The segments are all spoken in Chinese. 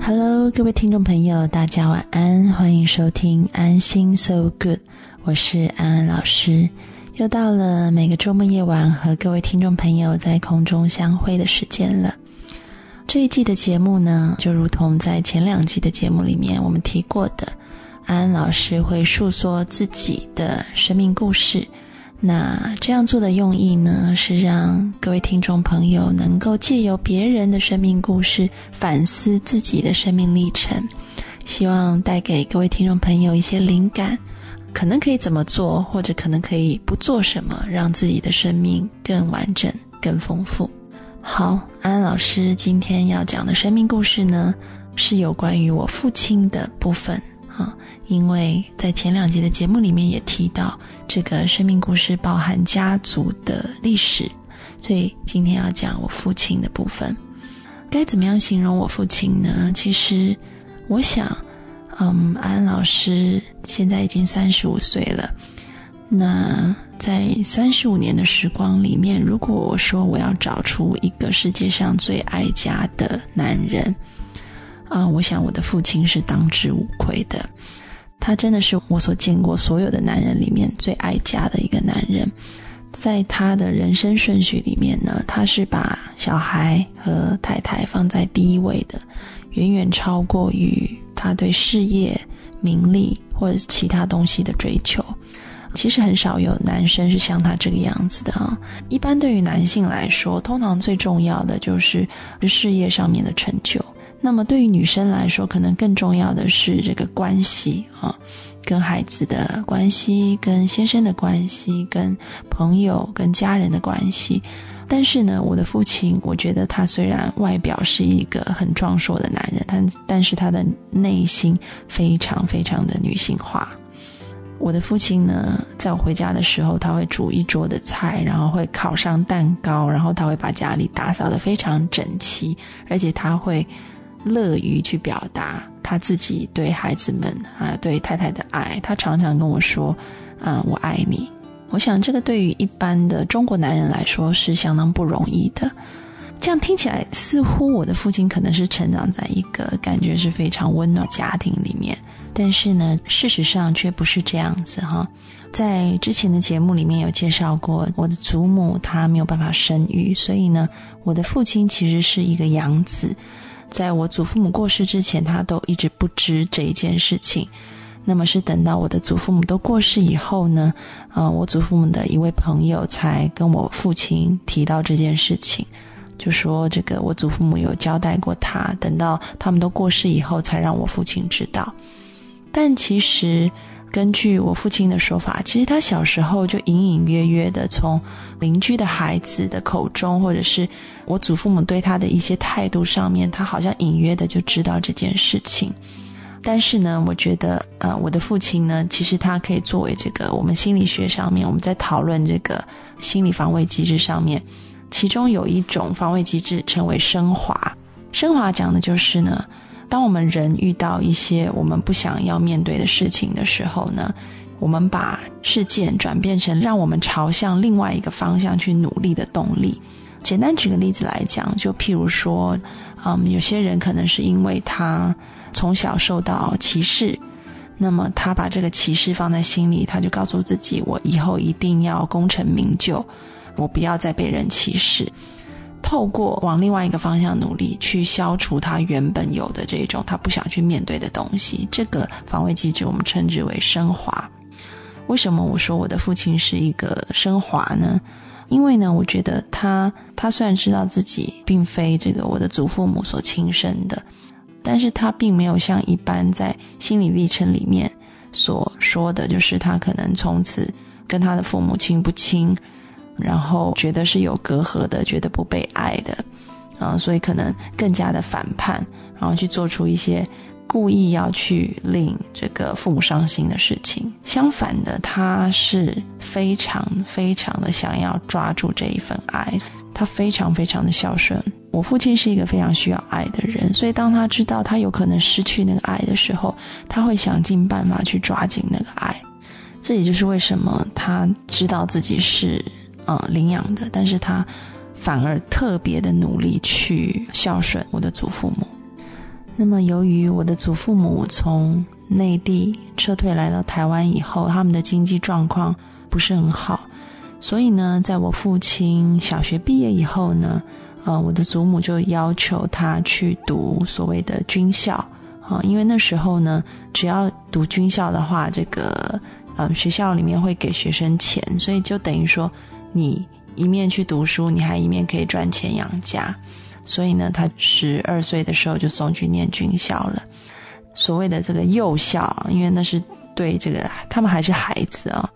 Hello，各位听众朋友，大家晚安，欢迎收听安心 So Good，我是安安老师。又到了每个周末夜晚和各位听众朋友在空中相会的时间了。这一季的节目呢，就如同在前两季的节目里面我们提过的，安安老师会述说自己的生命故事。那这样做的用意呢，是让各位听众朋友能够借由别人的生命故事反思自己的生命历程，希望带给各位听众朋友一些灵感。可能可以怎么做，或者可能可以不做什么，让自己的生命更完整、更丰富。好，安安老师今天要讲的生命故事呢，是有关于我父亲的部分啊。因为在前两集的节目里面也提到，这个生命故事包含家族的历史，所以今天要讲我父亲的部分。该怎么样形容我父亲呢？其实，我想。嗯，安安老师现在已经三十五岁了。那在三十五年的时光里面，如果我说我要找出一个世界上最爱家的男人，啊，我想我的父亲是当之无愧的。他真的是我所见过所有的男人里面最爱家的一个男人。在他的人生顺序里面呢，他是把小孩和太太放在第一位的，远远超过于。他对事业、名利或者其他东西的追求，其实很少有男生是像他这个样子的啊。一般对于男性来说，通常最重要的就是事业上面的成就。那么对于女生来说，可能更重要的是这个关系啊，跟孩子的关系、跟先生的关系、跟朋友、跟家人的关系。但是呢，我的父亲，我觉得他虽然外表是一个很壮硕的男人，但但是他的内心非常非常的女性化。我的父亲呢，在我回家的时候，他会煮一桌的菜，然后会烤上蛋糕，然后他会把家里打扫得非常整齐，而且他会乐于去表达他自己对孩子们啊，对太太的爱。他常常跟我说：“啊，我爱你。”我想，这个对于一般的中国男人来说是相当不容易的。这样听起来，似乎我的父亲可能是成长在一个感觉是非常温暖家庭里面，但是呢，事实上却不是这样子哈。在之前的节目里面有介绍过，我的祖母她没有办法生育，所以呢，我的父亲其实是一个养子。在我祖父母过世之前，他都一直不知这一件事情。那么是等到我的祖父母都过世以后呢，啊，我祖父母的一位朋友才跟我父亲提到这件事情，就说这个我祖父母有交代过他，等到他们都过世以后才让我父亲知道。但其实根据我父亲的说法，其实他小时候就隐隐约约的从邻居的孩子的口中，或者是我祖父母对他的一些态度上面，他好像隐约的就知道这件事情。但是呢，我觉得，呃，我的父亲呢，其实他可以作为这个我们心理学上面我们在讨论这个心理防卫机制上面，其中有一种防卫机制称为升华。升华讲的就是呢，当我们人遇到一些我们不想要面对的事情的时候呢，我们把事件转变成让我们朝向另外一个方向去努力的动力。简单举个例子来讲，就譬如说，嗯，有些人可能是因为他。从小受到歧视，那么他把这个歧视放在心里，他就告诉自己：我以后一定要功成名就，我不要再被人歧视。透过往另外一个方向努力，去消除他原本有的这种他不想去面对的东西。这个防卫机制我们称之为升华。为什么我说我的父亲是一个升华呢？因为呢，我觉得他他虽然知道自己并非这个我的祖父母所亲生的。但是他并没有像一般在心理历程里面所说的，就是他可能从此跟他的父母亲不亲，然后觉得是有隔阂的，觉得不被爱的，啊，所以可能更加的反叛，然后去做出一些故意要去令这个父母伤心的事情。相反的，他是非常非常的想要抓住这一份爱，他非常非常的孝顺。我父亲是一个非常需要爱的人，所以当他知道他有可能失去那个爱的时候，他会想尽办法去抓紧那个爱。这也就是为什么他知道自己是呃领养的，但是他反而特别的努力去孝顺我的祖父母。那么，由于我的祖父母从内地撤退来到台湾以后，他们的经济状况不是很好，所以呢，在我父亲小学毕业以后呢，呃，我的祖母就要求他去读所谓的军校啊，因为那时候呢，只要读军校的话，这个呃学校里面会给学生钱，所以就等于说你一面去读书，你还一面可以赚钱养家。所以呢，他十二岁的时候就送去念军校了。所谓的这个幼校，因为那是对这个他们还是孩子啊。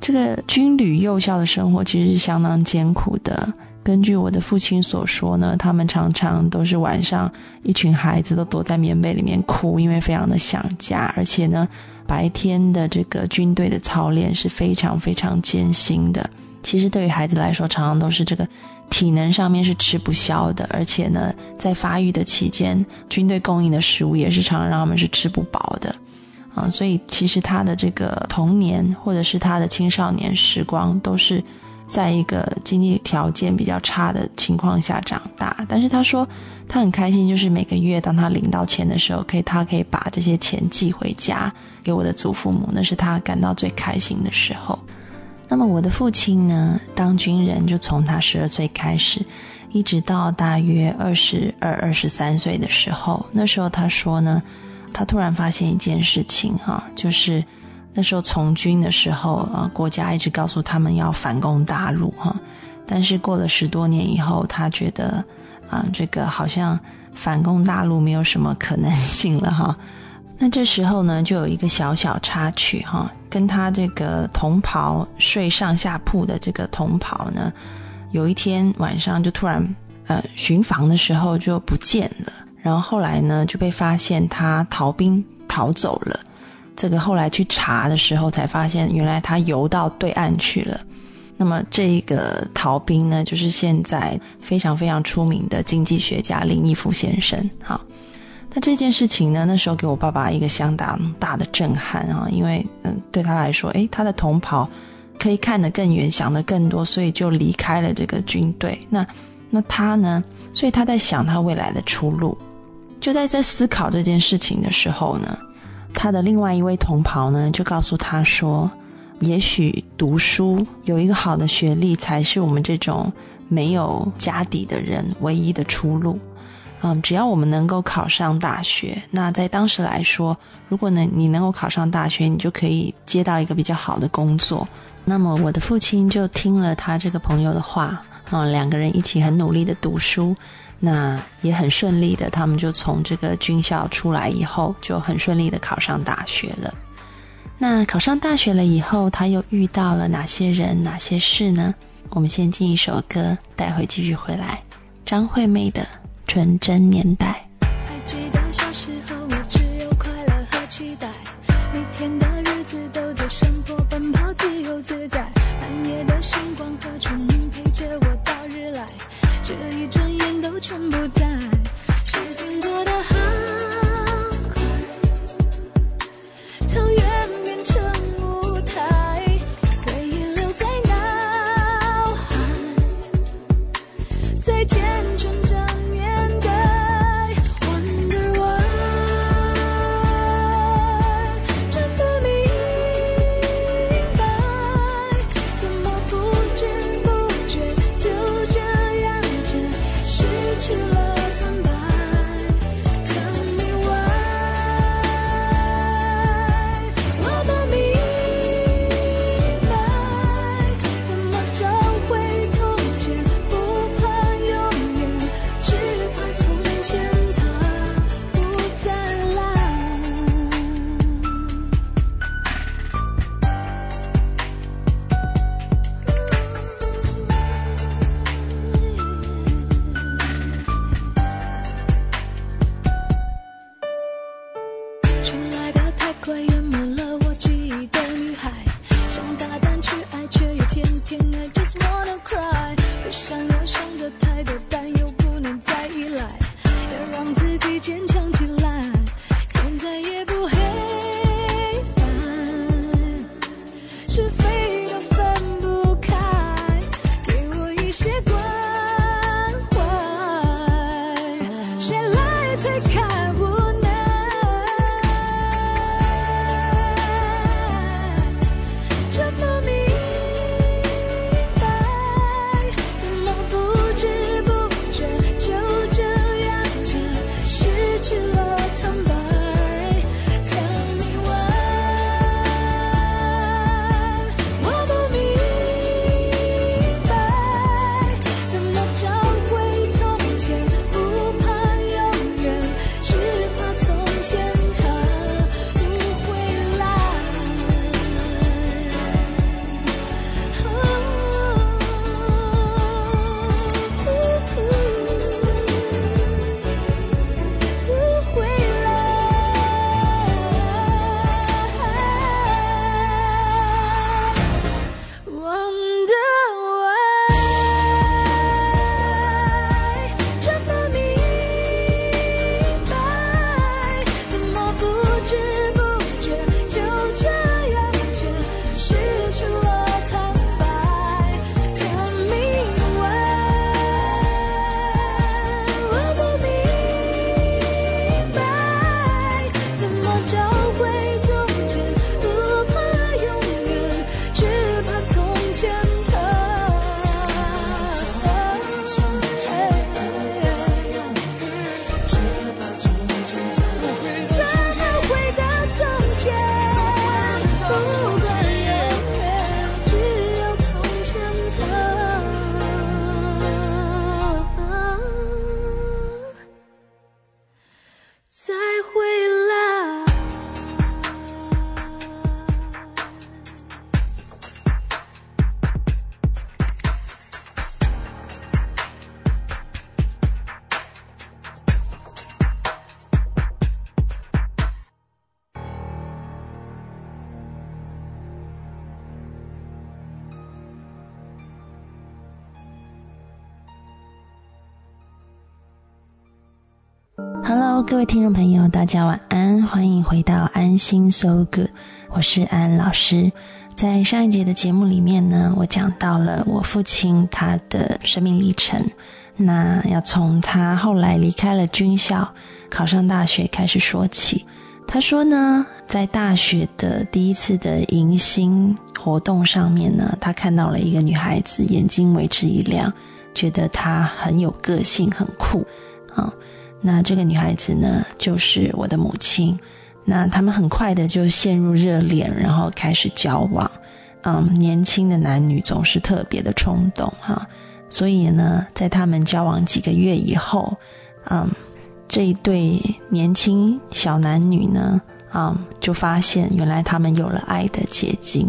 这个军旅幼校的生活其实是相当艰苦的。根据我的父亲所说呢，他们常常都是晚上一群孩子都躲在棉被里面哭，因为非常的想家。而且呢，白天的这个军队的操练是非常非常艰辛的。其实对于孩子来说，常常都是这个。体能上面是吃不消的，而且呢，在发育的期间，军队供应的食物也是常常让他们是吃不饱的，啊，所以其实他的这个童年或者是他的青少年时光，都是在一个经济条件比较差的情况下长大。但是他说他很开心，就是每个月当他领到钱的时候，可以他可以把这些钱寄回家给我的祖父母，那是他感到最开心的时候。那么我的父亲呢，当军人就从他十二岁开始，一直到大约二十二、二十三岁的时候。那时候他说呢，他突然发现一件事情哈，就是那时候从军的时候啊，国家一直告诉他们要反攻大陆哈，但是过了十多年以后，他觉得啊，这个好像反攻大陆没有什么可能性了哈。那这时候呢，就有一个小小插曲哈，跟他这个同袍睡上下铺的这个同袍呢，有一天晚上就突然呃巡房的时候就不见了，然后后来呢就被发现他逃兵逃走了，这个后来去查的时候才发现，原来他游到对岸去了。那么这个逃兵呢，就是现在非常非常出名的经济学家林毅夫先生，好。那这件事情呢，那时候给我爸爸一个相当大的震撼啊，因为嗯，对他来说，诶，他的同袍可以看得更远，想得更多，所以就离开了这个军队。那那他呢？所以他在想他未来的出路。就在这思考这件事情的时候呢，他的另外一位同袍呢，就告诉他说，也许读书有一个好的学历，才是我们这种没有家底的人唯一的出路。嗯，只要我们能够考上大学，那在当时来说，如果呢你能够考上大学，你就可以接到一个比较好的工作。那么我的父亲就听了他这个朋友的话，啊，两个人一起很努力的读书，那也很顺利的，他们就从这个军校出来以后，就很顺利的考上大学了。那考上大学了以后，他又遇到了哪些人、哪些事呢？我们先进一首歌，待会继续回来。张惠妹的。纯真年代。位听众朋友，大家晚安，欢迎回到安心 So Good，我是安老师。在上一节的节目里面呢，我讲到了我父亲他的生命历程。那要从他后来离开了军校，考上大学开始说起。他说呢，在大学的第一次的迎新活动上面呢，他看到了一个女孩子，眼睛为之一亮，觉得她很有个性，很酷啊。那这个女孩子呢，就是我的母亲。那他们很快的就陷入热恋，然后开始交往。嗯，年轻的男女总是特别的冲动哈，所以呢，在他们交往几个月以后，嗯，这一对年轻小男女呢，嗯，就发现原来他们有了爱的结晶。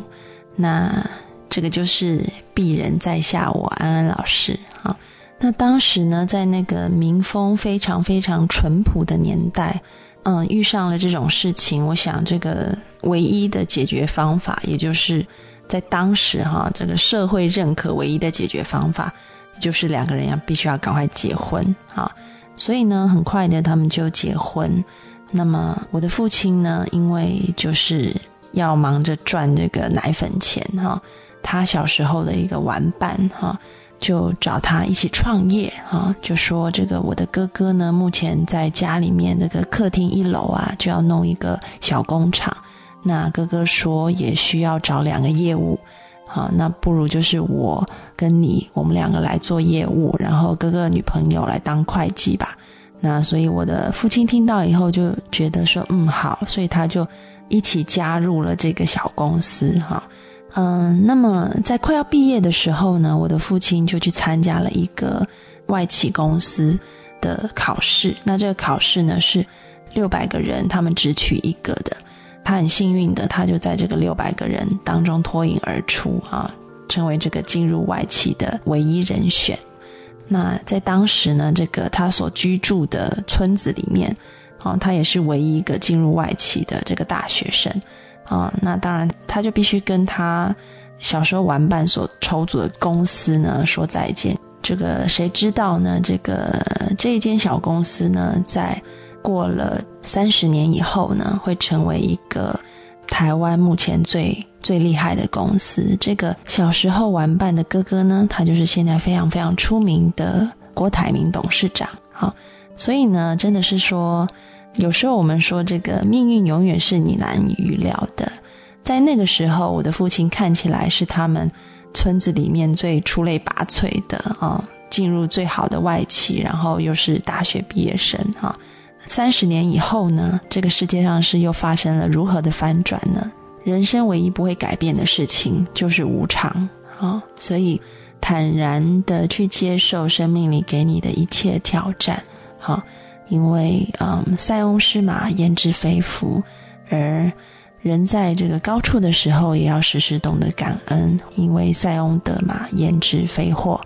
那这个就是鄙人在下我安安老师啊。那当时呢，在那个民风非常非常淳朴的年代，嗯，遇上了这种事情，我想这个唯一的解决方法，也就是在当时哈，这个社会认可唯一的解决方法，就是两个人要必须要赶快结婚啊。所以呢，很快的他们就结婚。那么我的父亲呢，因为就是要忙着赚这个奶粉钱哈，他小时候的一个玩伴哈。就找他一起创业啊，就说这个我的哥哥呢，目前在家里面这个客厅一楼啊，就要弄一个小工厂。那哥哥说也需要找两个业务，好，那不如就是我跟你，我们两个来做业务，然后哥哥女朋友来当会计吧。那所以我的父亲听到以后就觉得说，嗯，好，所以他就一起加入了这个小公司哈。嗯，那么在快要毕业的时候呢，我的父亲就去参加了一个外企公司的考试。那这个考试呢是六百个人，他们只取一个的。他很幸运的，他就在这个六百个人当中脱颖而出啊，成为这个进入外企的唯一人选。那在当时呢，这个他所居住的村子里面，啊，他也是唯一一个进入外企的这个大学生。啊、那当然，他就必须跟他小时候玩伴所筹组的公司呢说再见。这个谁知道呢？这个这一间小公司呢，在过了三十年以后呢，会成为一个台湾目前最最厉害的公司。这个小时候玩伴的哥哥呢，他就是现在非常非常出名的郭台铭董事长。好，所以呢，真的是说，有时候我们说这个命运永远是你难以预料的。在那个时候，我的父亲看起来是他们村子里面最出类拔萃的啊，进入最好的外企，然后又是大学毕业生啊。三十年以后呢，这个世界上是又发生了如何的翻转呢？人生唯一不会改变的事情就是无常啊，所以坦然的去接受生命里给你的一切挑战，好，因为嗯，塞翁失马焉知非福，而。人在这个高处的时候，也要时时懂得感恩，因为塞翁得马，焉知非祸。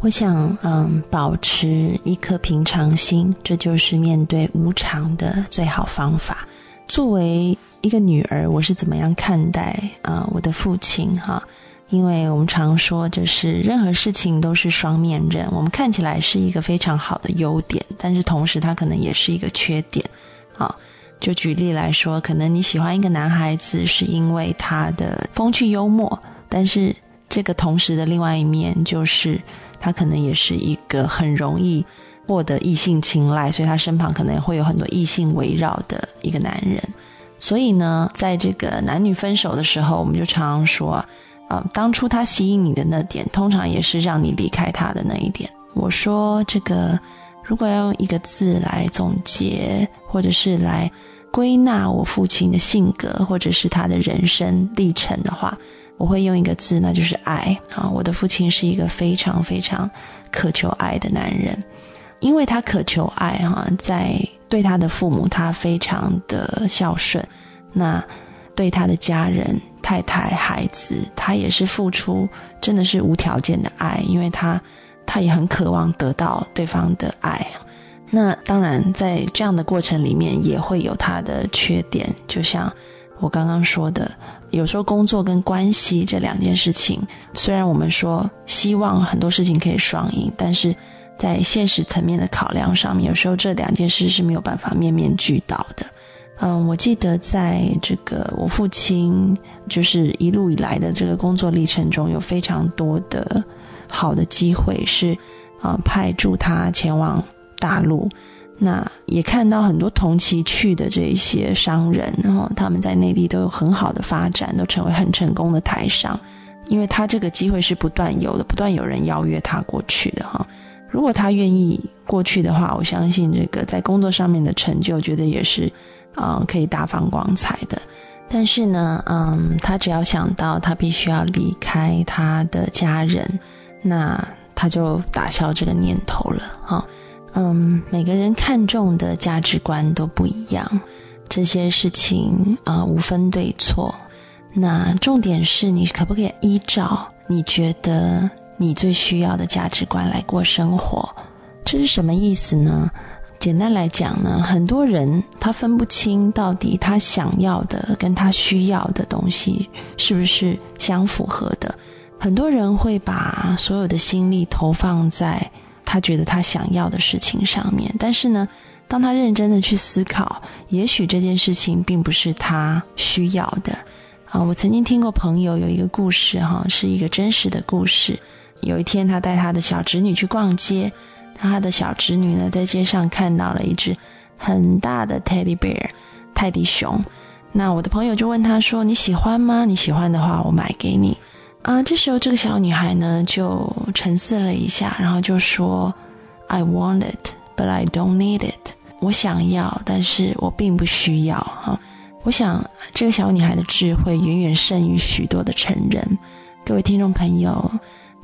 我想，嗯，保持一颗平常心，这就是面对无常的最好方法。作为一个女儿，我是怎么样看待啊我的父亲？哈，因为我们常说，就是任何事情都是双面刃。我们看起来是一个非常好的优点，但是同时，它可能也是一个缺点。啊。就举例来说，可能你喜欢一个男孩子，是因为他的风趣幽默，但是这个同时的另外一面就是，他可能也是一个很容易获得异性青睐，所以他身旁可能会有很多异性围绕的一个男人。所以呢，在这个男女分手的时候，我们就常常说，啊当初他吸引你的那点，通常也是让你离开他的那一点。我说这个，如果要用一个字来总结，或者是来。归纳我父亲的性格，或者是他的人生历程的话，我会用一个字，那就是爱啊！我的父亲是一个非常非常渴求爱的男人，因为他渴求爱哈，在对他的父母，他非常的孝顺；那对他的家人、太太、孩子，他也是付出，真的是无条件的爱，因为他他也很渴望得到对方的爱。那当然，在这样的过程里面也会有他的缺点，就像我刚刚说的，有时候工作跟关系这两件事情，虽然我们说希望很多事情可以双赢，但是在现实层面的考量上面，有时候这两件事是没有办法面面俱到的。嗯，我记得在这个我父亲就是一路以来的这个工作历程中，有非常多的好的机会是啊派驻他前往。大陆，那也看到很多同期去的这些商人，然后他们在内地都有很好的发展，都成为很成功的台商。因为他这个机会是不断有的，不断有人邀约他过去的哈。如果他愿意过去的话，我相信这个在工作上面的成就，觉得也是啊可以大放光彩的。但是呢，嗯，他只要想到他必须要离开他的家人，那他就打消这个念头了哈。嗯，每个人看重的价值观都不一样，这些事情啊无分对错。那重点是你可不可以依照你觉得你最需要的价值观来过生活？这是什么意思呢？简单来讲呢，很多人他分不清到底他想要的跟他需要的东西是不是相符合的。很多人会把所有的心力投放在。他觉得他想要的事情上面，但是呢，当他认真的去思考，也许这件事情并不是他需要的。啊，我曾经听过朋友有一个故事，哈，是一个真实的故事。有一天，他带他的小侄女去逛街，他的小侄女呢，在街上看到了一只很大的 teddy bear 泰迪熊。那我的朋友就问他说：“你喜欢吗？你喜欢的话，我买给你。”啊，这时候这个小女孩呢就沉思了一下，然后就说：“I want it, but I don't need it。”我想要，但是我并不需要。哈，我想这个小女孩的智慧远远胜于许多的成人。各位听众朋友，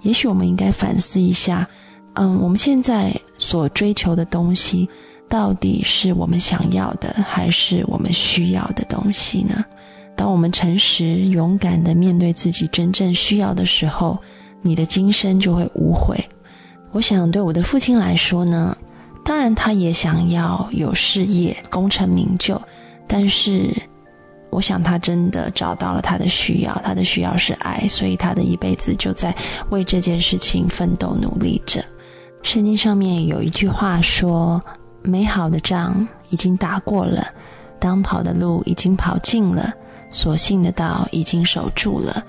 也许我们应该反思一下，嗯，我们现在所追求的东西，到底是我们想要的，还是我们需要的东西呢？当我们诚实、勇敢的面对自己真正需要的时候，你的今生就会无悔。我想，对我的父亲来说呢，当然他也想要有事业、功成名就，但是我想他真的找到了他的需要，他的需要是爱，所以他的一辈子就在为这件事情奋斗努力着。圣经上面有一句话说：“美好的仗已经打过了，当跑的路已经跑尽了。”所信的道已经守住了，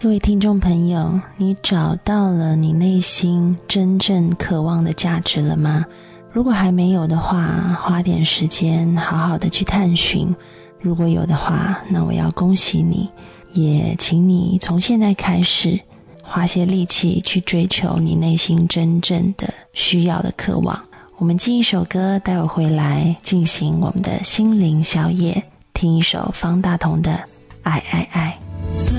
各位听众朋友，你找到了你内心真正渴望的价值了吗？如果还没有的话，花点时间好好的去探寻；如果有的话，那我要恭喜你，也请你从现在开始花些力气去追求你内心真正的需要的渴望。我们进一首歌，待会回来进行我们的心灵宵夜，听一首方大同的《爱爱爱》。在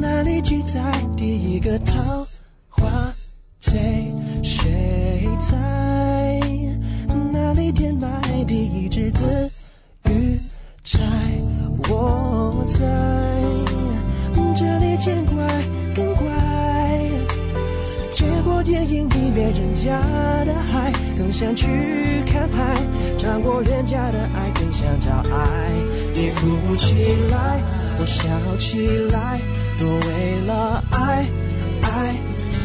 哪里记载第一个桃花醉？谁在哪里填埋第一只子鱼钗？我在过电影里面人家的海，更想去看海；尝过人家的爱，更想找爱。你哭起来，我笑起来，都为了爱爱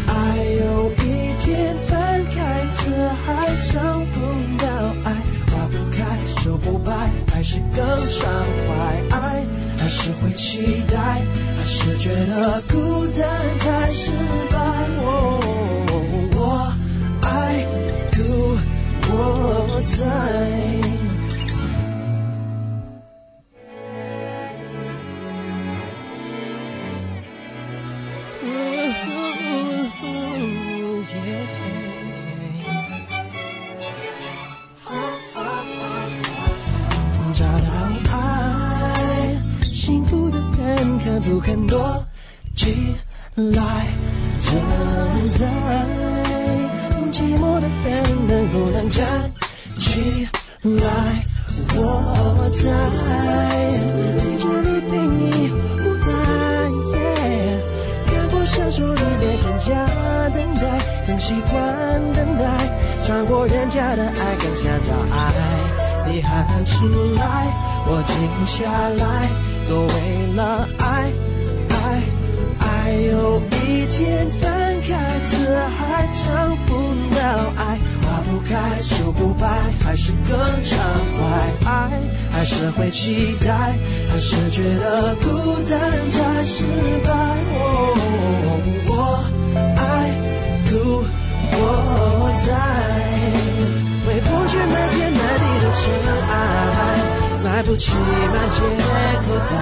爱。有一天翻开辞海，找不到爱，花不开，树不白，还是更畅快。爱还是会期待，还是觉得孤单太失败。哦，我在。找到爱，幸福的人肯不肯躲起来？正在出来，我静下来，都为了爱爱爱。有一天翻开词海，找不到爱，花不开，树不白，还是更畅快。爱还是会期待，还是觉得孤单太失败。哦，我爱故我在。回不去漫天满地的尘，买不起满街口袋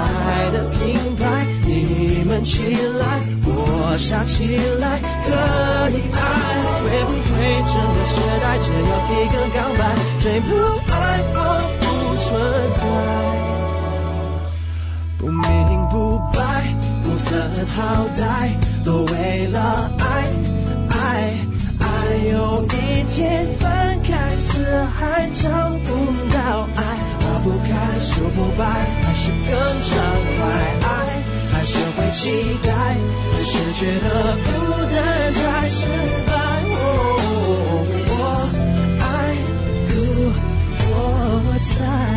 的品牌。你们起来，我傻起来，可以爱。会不会整个时代只有一个告白？追不爱我不存在，不明不白，不分好歹，都为了爱爱爱。有一天翻开词海，找，不白还是更畅快爱还是会期待还是觉得孤单太失败我爱故我在。